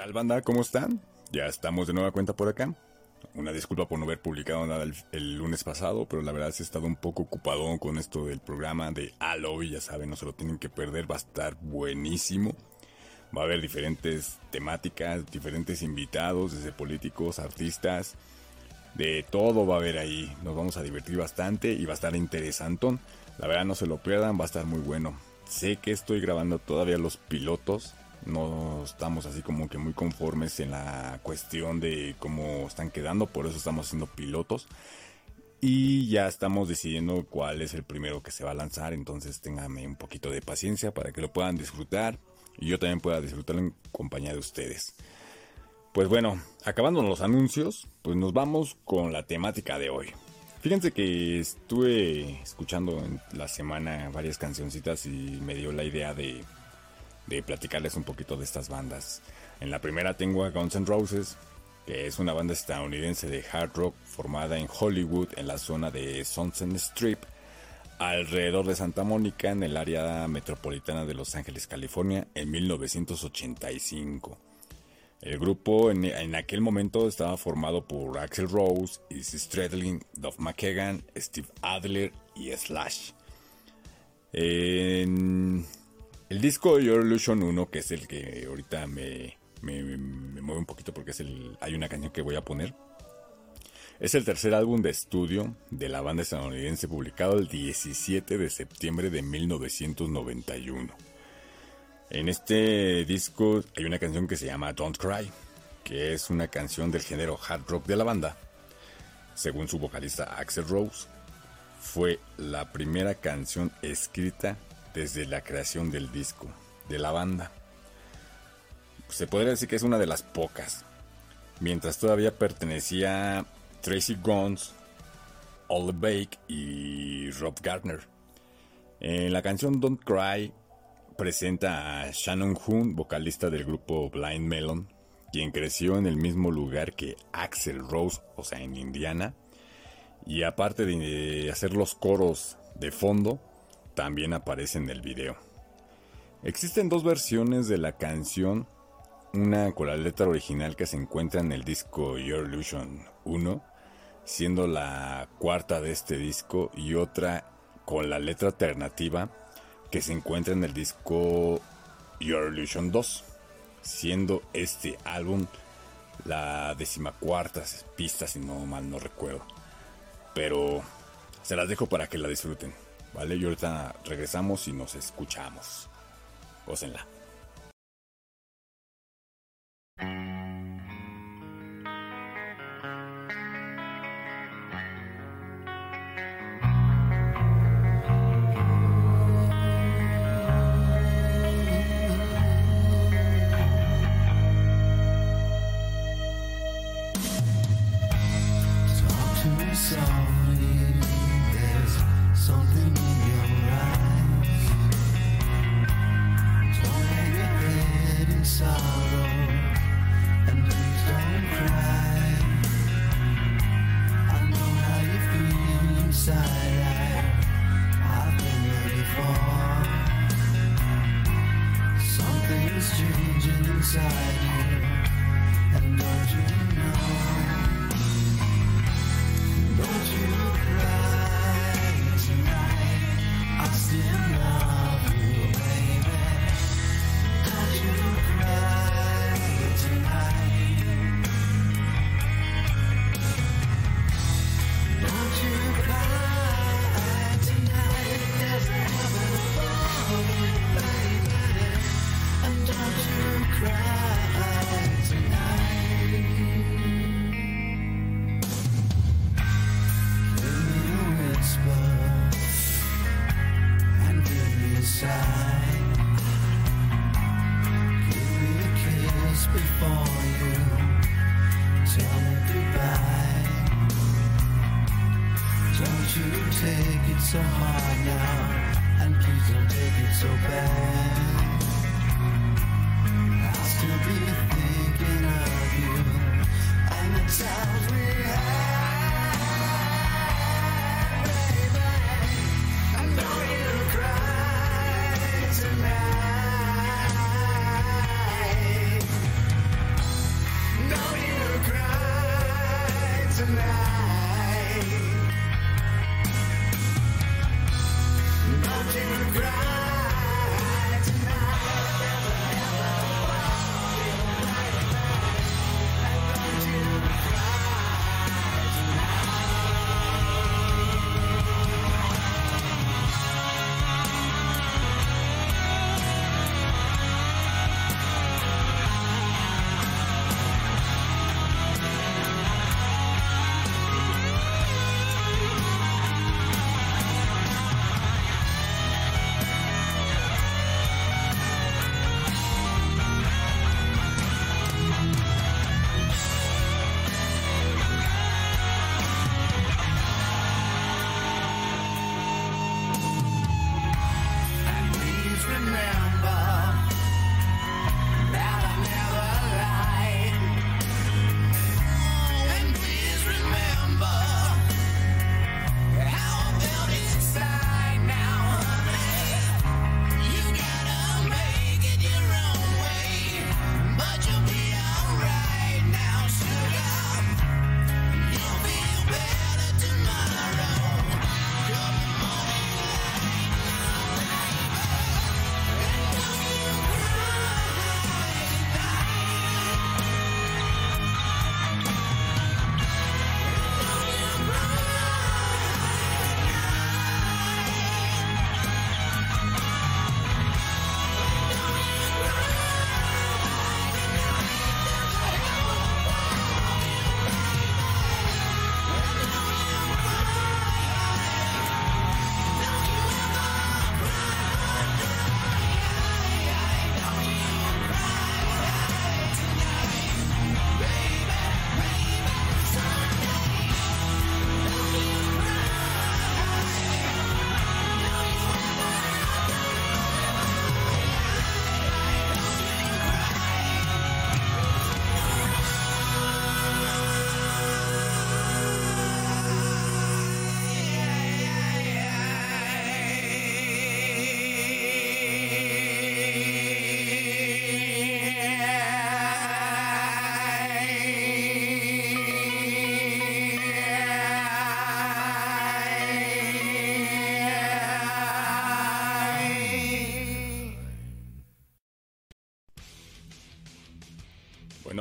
tal banda? ¿Cómo están? Ya estamos de nueva cuenta por acá. Una disculpa por no haber publicado nada el, lunes pasado, pero la verdad he estado un poco ocupado con esto del programa de Halo y ya saben, no se lo tienen que perder, va a estar buenísimo. Va a haber diferentes temáticas, diferentes invitados, desde políticos, artistas, de todo va a haber ahí. Nos vamos a divertir bastante y va a estar interesantón. La verdad no se lo pierdan, va a estar muy bueno. Sé que estoy grabando todavía los pilotos, no estamos así como que muy conformes en la cuestión de cómo están quedando, por eso estamos haciendo pilotos. Y ya estamos decidiendo cuál es el primero que se va a lanzar, entonces ténganme un poquito de paciencia para que lo puedan disfrutar y yo también pueda disfrutar en compañía de ustedes. Pues bueno, acabando los anuncios, pues nos vamos con la temática de hoy. Fíjense que estuve escuchando en la semana varias cancioncitas y me dio la idea de de platicarles un poquito de estas bandas. En la primera tengo a Guns N' Roses, que es una banda estadounidense de hard rock formada en Hollywood en la zona de Sunset Strip, alrededor de Santa Mónica en el área metropolitana de Los Ángeles, California, en 1985. El grupo en, aquel momento estaba formado por Axel Rose, Izzy Stradlin, Duff McKagan, Steve Adler y Slash. En el disco Your Illusion 1, que es el que ahorita me, mueve un poquito porque es el, hay una canción que voy a poner. Es el tercer álbum de estudio de la banda estadounidense publicado el 17 de septiembre de 1991. En este disco hay una canción que se llama Don't Cry, que es una canción del género hard rock de la banda. Según su vocalista Axel Rose, fue la primera canción escrita desde la creación del disco, de la banda. Se podría decir que es una de las pocas. Mientras todavía pertenecía Tracy Guns, Ole Bake y Rob Gardner. En la canción Don't Cry presenta a Shannon Hoon, vocalista del grupo Blind Melon, quien creció en el mismo lugar que Axel Rose, o sea, en Indiana. Y aparte de hacer los coros de fondo, también aparece en el video. Existen dos versiones de la canción, una con la letra original que se encuentra en el disco Your Illusion 1, siendo la cuarta de este disco, y otra con la letra alternativa que se encuentra en el disco Your Illusion 2, siendo este álbum la decimacuarta pista, si no mal no recuerdo. Pero se las dejo para que la disfruten. ¿Vale? Y ahorita regresamos y nos escuchamos. Gócenla. inside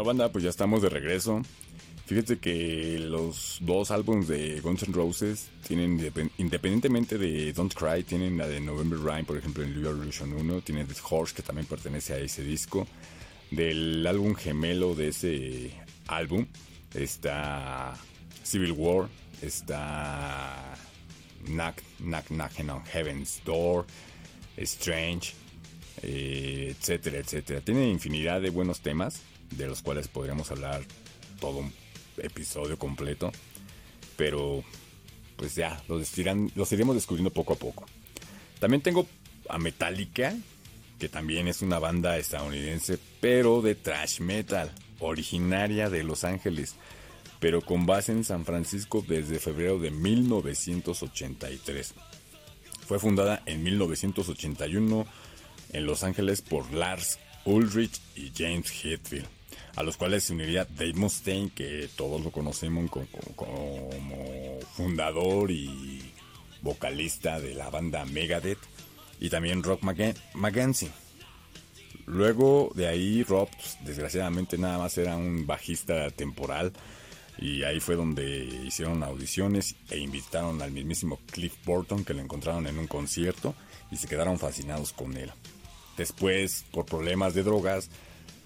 banda, pues ya estamos de regreso. Fíjate que los dos álbumes de Guns N' Roses tienen, independientemente de Don't Cry, tienen la de November Rain, por ejemplo, en New Revolution 1, tiene The Horse, que también pertenece a ese disco. Del álbum gemelo de ese álbum está Civil War, está Knock, Knock, Knocking on Heaven's Door, Strange, eh, etcétera, etcétera. Tiene infinidad de buenos temas de los cuales podríamos hablar todo un episodio completo. Pero pues ya, los, los iremos descubriendo poco a poco. También tengo a Metallica, que también es una banda estadounidense, pero de thrash metal, originaria de Los Ángeles, pero con base en San Francisco desde febrero de 1983. Fue fundada en 1981 en Los Ángeles por Lars Ulrich y James Hetfield a los cuales se uniría Dave Mustaine, que todos lo conocemos como, fundador y vocalista de la banda Megadeth, y también Rock McGancy. Luego de ahí Rob, pues, desgraciadamente nada más era un bajista temporal, y ahí fue donde hicieron audiciones e invitaron al mismísimo Cliff Burton, que lo encontraron en un concierto, y se quedaron fascinados con él. Después, por problemas de drogas,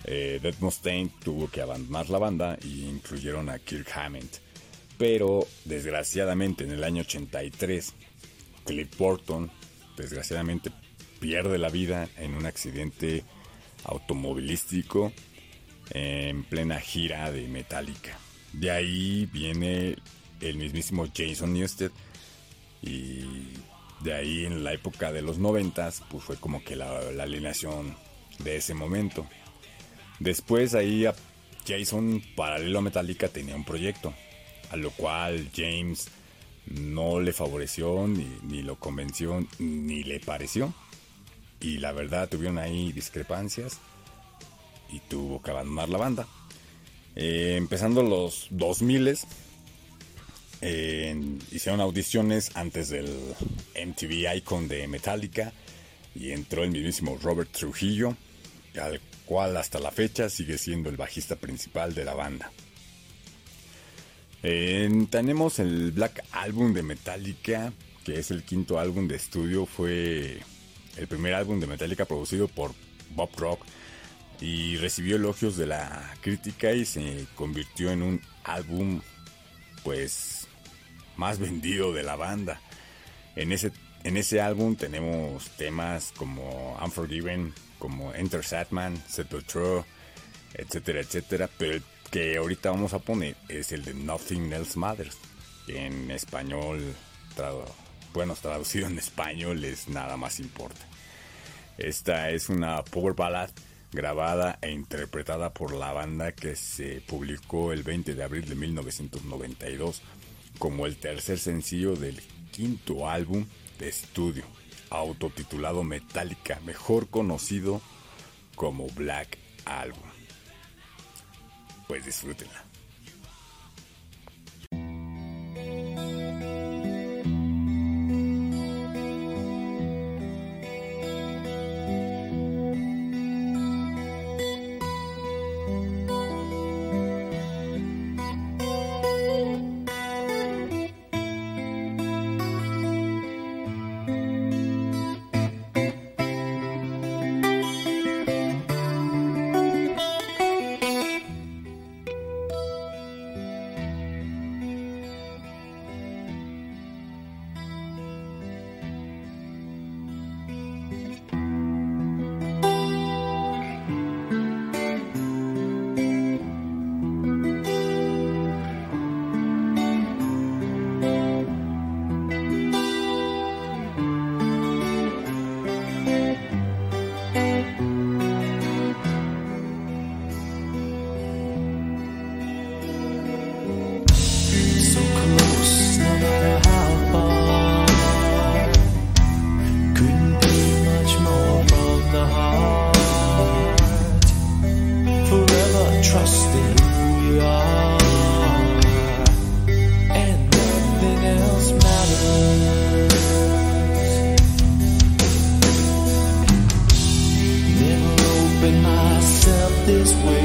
eh, Dead Mustaine tuvo que abandonar la banda y incluyeron a Kirk Hammond. Pero desgraciadamente en el año 83, Cliff Burton desgraciadamente pierde la vida en un accidente automovilístico en plena gira de Metallica. De ahí viene el mismísimo Jason Newsted y de ahí en la época de los noventas pues fue como que la, la alineación de ese momento. Después ahí Jason, paralelo a Metallica, tenía un proyecto, a lo cual James no le favoreció, ni, lo convenció, ni le pareció. Y la verdad tuvieron ahí discrepancias y tuvo que abandonar la banda. Eh, empezando los 2000, hicieron audiciones antes del MTV Icon de Metallica y entró el mismísimo Robert Trujillo, al hasta la fecha sigue siendo el bajista principal de la banda. tenemos el Black Album de Metallica, que es el quinto álbum de estudio, fue el primer álbum de Metallica producido por Bob Rock y recibió elogios de la crítica y se convirtió en un álbum pues más vendido de la banda. En ese, en ese álbum tenemos temas como Unforgiven, como Enter Satman, True, etcétera, etcétera. Pero el que ahorita vamos a poner es el de Nothing Else Matters. en español, bueno, traducido en español es Nada Más Importa. Esta es una power ballad grabada e interpretada por la banda que se publicó el 20 de abril de 1992 como el tercer sencillo del quinto álbum de estudio, autotitulado Metallica, mejor conocido como Black Album. Pues disfrútenla. trust in who we are, and nothing else matters. Never open myself this way.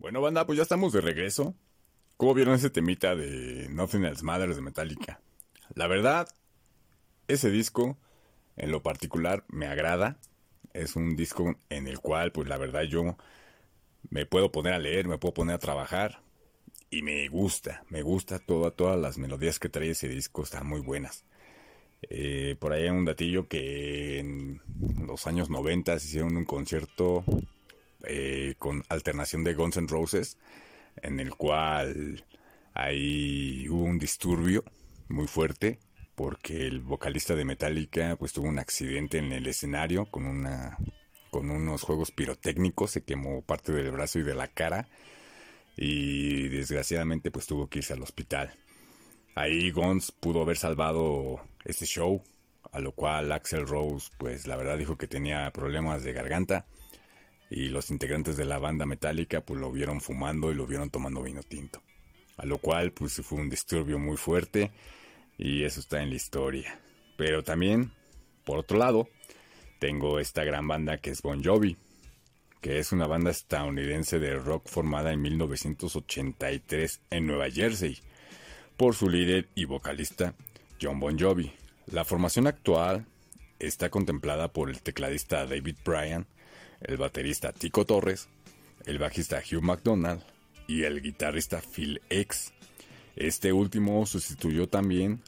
Bueno, banda, pues ya estamos de regreso. ¿Cómo vieron ese temita de Nothing Else Matters de Metallica? La verdad, ese disco, en lo particular, me agrada. Es un disco en el cual, pues la verdad, yo me puedo poner a leer, me puedo poner a trabajar. Y me gusta, me gusta toda, todas las melodías que trae ese disco, están muy buenas. Eh, por ahí hay un datillo que en los años 90 hicieron un concierto eh, con alternación de Guns N' Roses, en el cual ahí hubo un disturbio muy fuerte porque el vocalista de Metallica pues tuvo un accidente en el escenario con una con unos juegos pirotécnicos, se quemó parte del brazo y de la cara y desgraciadamente pues tuvo que irse al hospital. Ahí Guns pudo haber salvado este show, a lo cual Axel Rose pues la verdad dijo que tenía problemas de garganta y los integrantes de la banda metálica pues lo vieron fumando y lo vieron tomando vino tinto. A lo cual pues fue un disturbio muy fuerte y eso está en la historia. Pero también, por otro lado, tengo esta gran banda que es Bon Jovi, que es una banda estadounidense de rock formada en 1983 en Nueva Jersey por su líder y vocalista John Bon Jovi. La formación actual está contemplada por el tecladista David Bryan, el baterista Tico Torres, el bajista Hugh McDonald y el guitarrista Phil X. Este último sustituyó también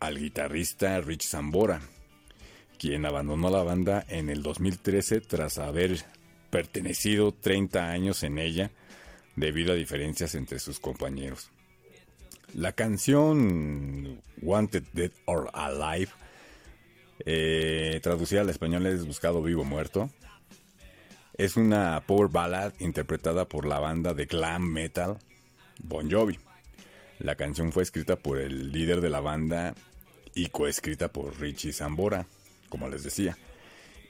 al guitarrista Rich Zambora, quien abandonó la banda en el 2013 tras haber pertenecido 30 años en ella debido a diferencias entre sus compañeros. La canción Wanted Dead or Alive, eh, traducida al español es Buscado Vivo Muerto, es una power ballad interpretada por la banda de glam metal Bon Jovi. La canción fue escrita por el líder de la banda y coescrita por Richie Zambora, como les decía,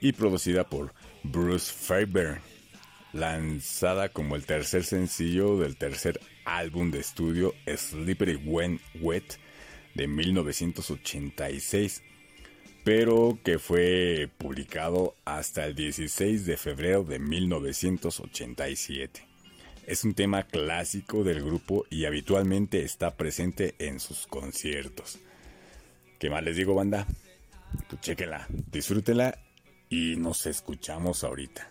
y producida por Bruce Faber, lanzada como el tercer sencillo del tercer álbum de estudio Slippery When Wet de 1986 pero que fue publicado hasta el 16 de febrero de 1987. Es un tema clásico del grupo y habitualmente está presente en sus conciertos. ¿Qué más les digo, banda? Pues chequenla, disfrútenla y nos escuchamos ahorita.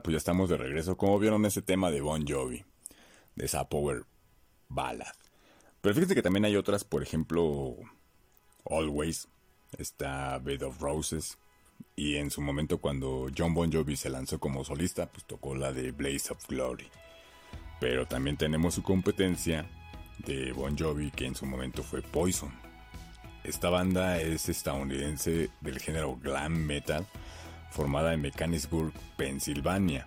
Pues ya estamos de regreso. Como vieron ese tema de Bon Jovi, de esa power ballad. Pero fíjense que también hay otras, por ejemplo, Always, está Bed of Roses, y en su momento cuando John Bon Jovi se lanzó como solista, pues tocó la de Blaze of Glory. Pero también tenemos su competencia de Bon Jovi, que en su momento fue Poison. Esta banda es estadounidense del género glam metal, formada en Mechanicsburg, Pensilvania.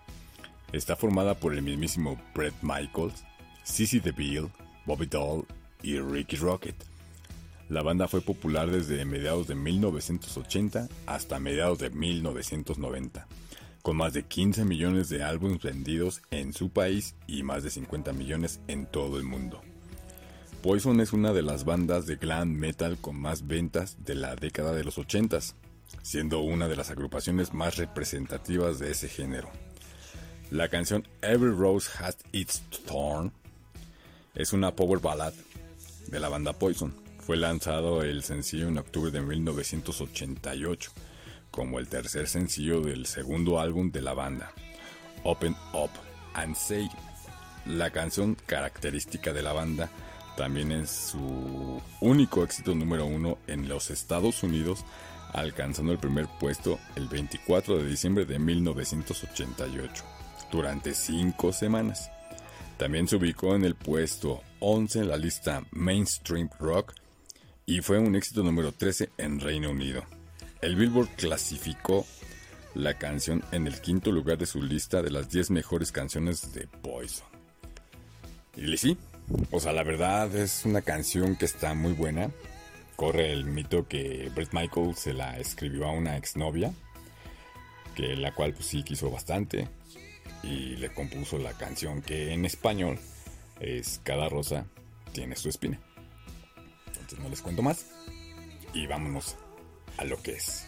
Está formada por el mismísimo Brett Michaels, Cissy DeVille, Bobby Doll y Ricky Rocket. La banda fue popular desde mediados de 1980 hasta mediados de 1990, con más de 15 millones de álbumes vendidos en su país y más de 50 millones en todo el mundo. Poison es una de las bandas de glam metal con más ventas de la década de los 80, siendo una de las agrupaciones más representativas de ese género. La canción Every Rose Has Its Thorn es una power ballad de la banda Poison. Fue lanzado el sencillo en octubre de 1988 como el tercer sencillo del segundo álbum de la banda, Open Up and Say. La canción característica de la banda también es su único éxito número uno en los Estados Unidos, alcanzando el primer puesto el 24 de diciembre de 1988, durante cinco semanas. También se ubicó en el puesto 11 en la lista Mainstream Rock y fue un éxito número 13 en Reino Unido. El Billboard clasificó la canción en el quinto lugar de su lista de las 10 mejores canciones de Poison. Y sí, o sea, la verdad es una canción que está muy buena. Corre el mito que Brett Michael se la escribió a una exnovia, que la cual pues sí quiso bastante y le compuso la canción que en español es Cada rosa tiene su espina. Entonces no les cuento más y vámonos a lo que es.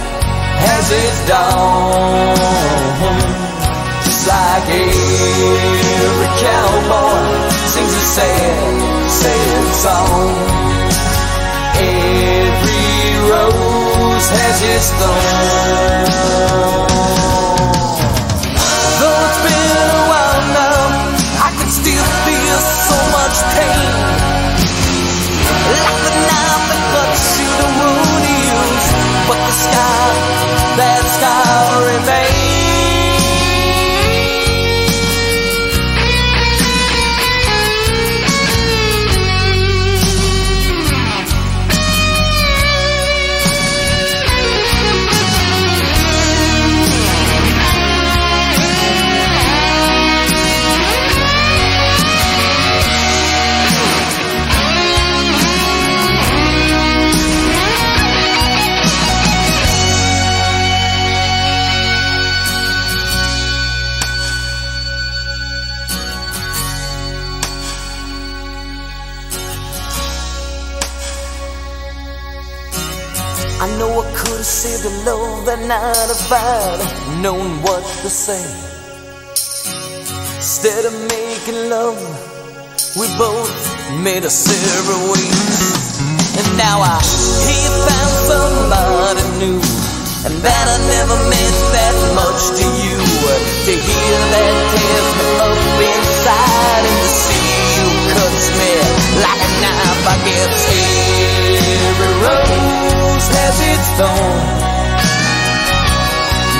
has its dawn. Just like every cowboy sings a sad, sad song. Every rose has its thorn. Known same. Instead of making love, we both made a separate ways. And now I hear you found somebody new. And that I never meant that much to you. To hear that tears me up inside and to see you cuts me like a knife. I guess every rose has its thorn.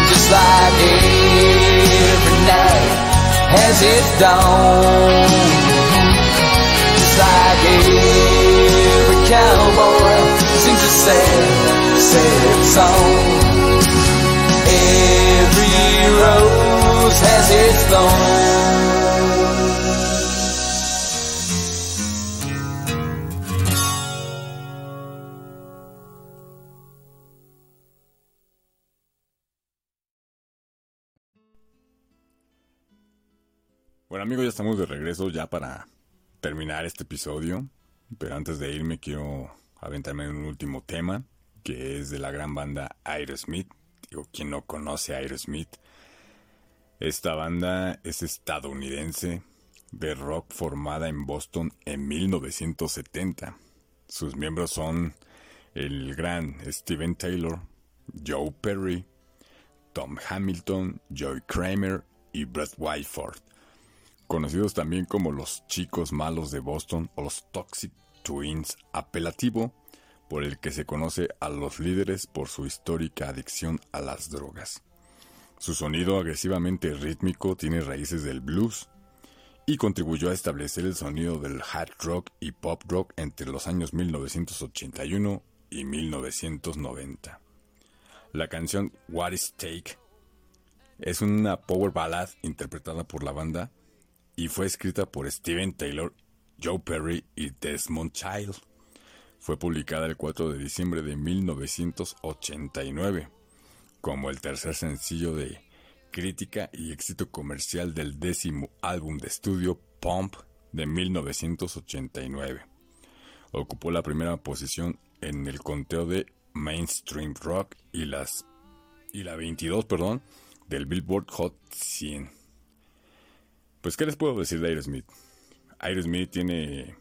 Just like every has its dawn. Just like every cowboy sings a sad, sad song. Every rose has its thorn. Bueno amigos, ya estamos de regreso ya para terminar este episodio. Pero antes de irme quiero aventarme en un último tema, que es de la gran banda Aerosmith. Digo, quien no conoce a Aerosmith. Esta banda es estadounidense de rock formada en Boston en 1970. Sus miembros son el gran Steven Taylor, Joe Perry, Tom Hamilton, Joey Kramer y Brett Whiteford conocidos también como los chicos malos de Boston o los Toxic Twins, apelativo por el que se conoce a los líderes por su histórica adicción a las drogas. Su sonido agresivamente rítmico tiene raíces del blues y contribuyó a establecer el sonido del hard rock y pop rock entre los años 1981 y 1990. La canción What is Take es una power ballad interpretada por la banda y fue escrita por Steven Taylor, Joe Perry y Desmond Child. Fue publicada el 4 de diciembre de 1989 como el tercer sencillo de crítica y éxito comercial del décimo álbum de estudio Pump de 1989. Ocupó la primera posición en el conteo de Mainstream Rock y las y la 22, perdón, del Billboard Hot 100. Pues, ¿qué les puedo decir de Aerosmith? Aerosmith tiene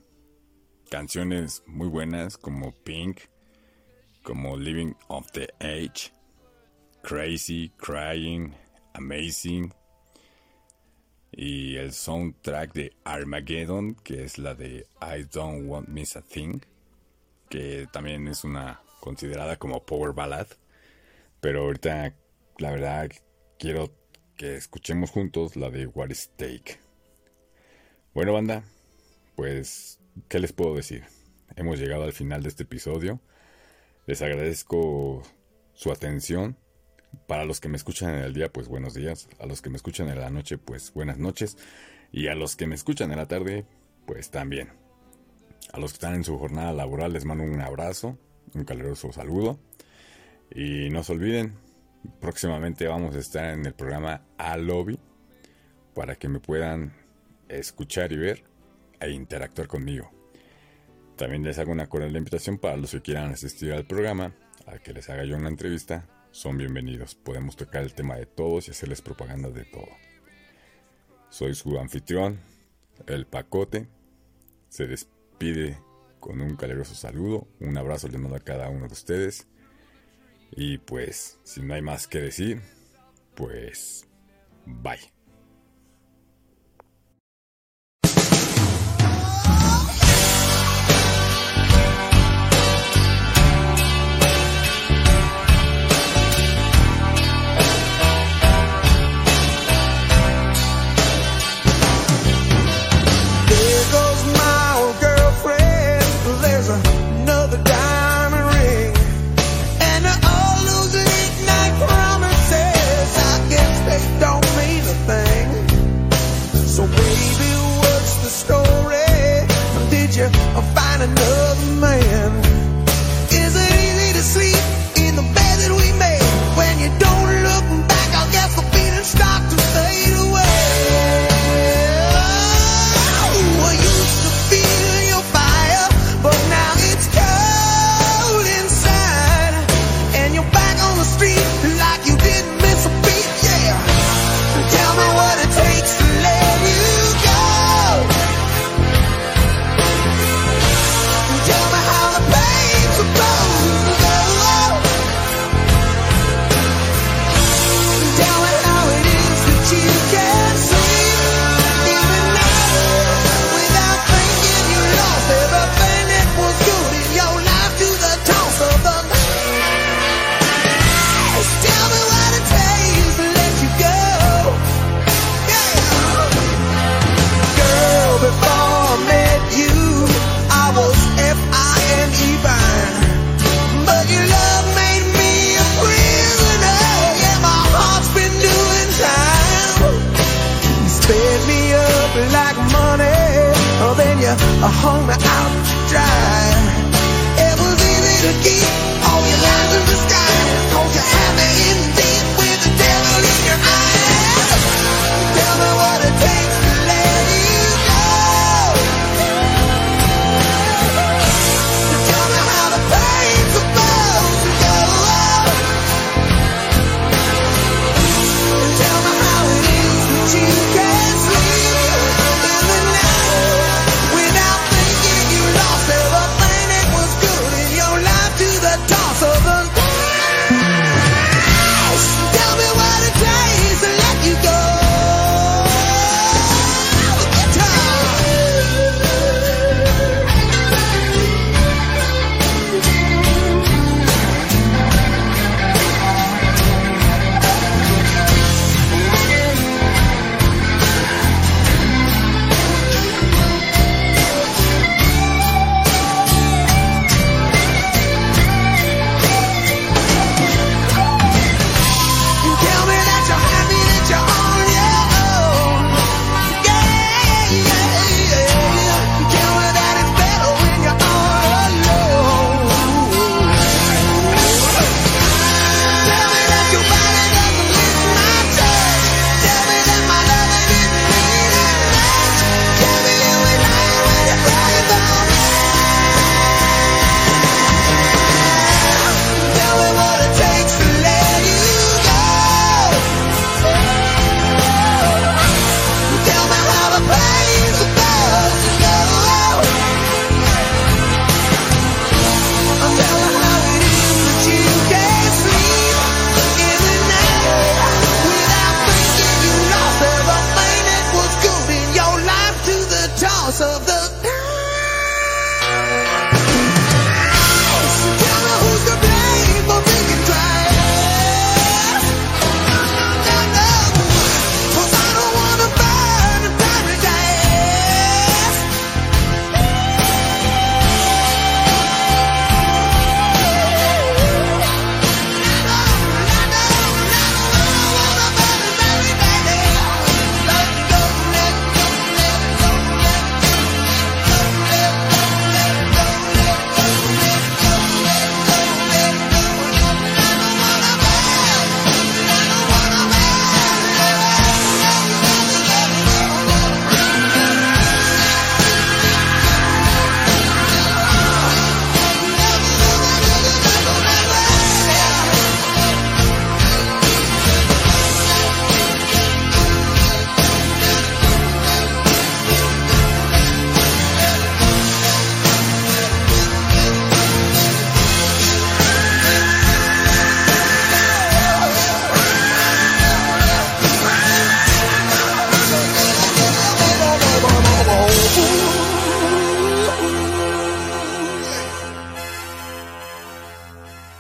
canciones muy buenas como Pink, como Living of the Age, Crazy, Crying, Amazing y el soundtrack de Armageddon, que es la de I Don't Want Miss a Thing, que también es una considerada como power ballad, pero ahorita la verdad quiero que escuchemos juntos la de What is Take. Bueno, banda, pues, ¿qué les puedo decir? Hemos llegado al final de este episodio. Les agradezco su atención. Para los que me escuchan en el día, pues buenos días. A los que me escuchan en la noche, pues buenas noches. Y a los que me escuchan en la tarde, pues también. A los que están en su jornada laboral les mando un abrazo, un caluroso saludo. Y no se olviden, próximamente vamos a estar en el programa A Lobby para que me puedan escuchar y ver e interactuar conmigo. También les hago una cordial invitación para los que quieran asistir al programa, a que les haga yo una entrevista. Son bienvenidos. Podemos tocar el tema de todos y hacerles propaganda de todo. Soy su anfitrión, el Pacote. Se despide con un caluroso saludo. Un abrazo les mando a cada uno de ustedes. Y pues, si no hay más que decir, pues, bye.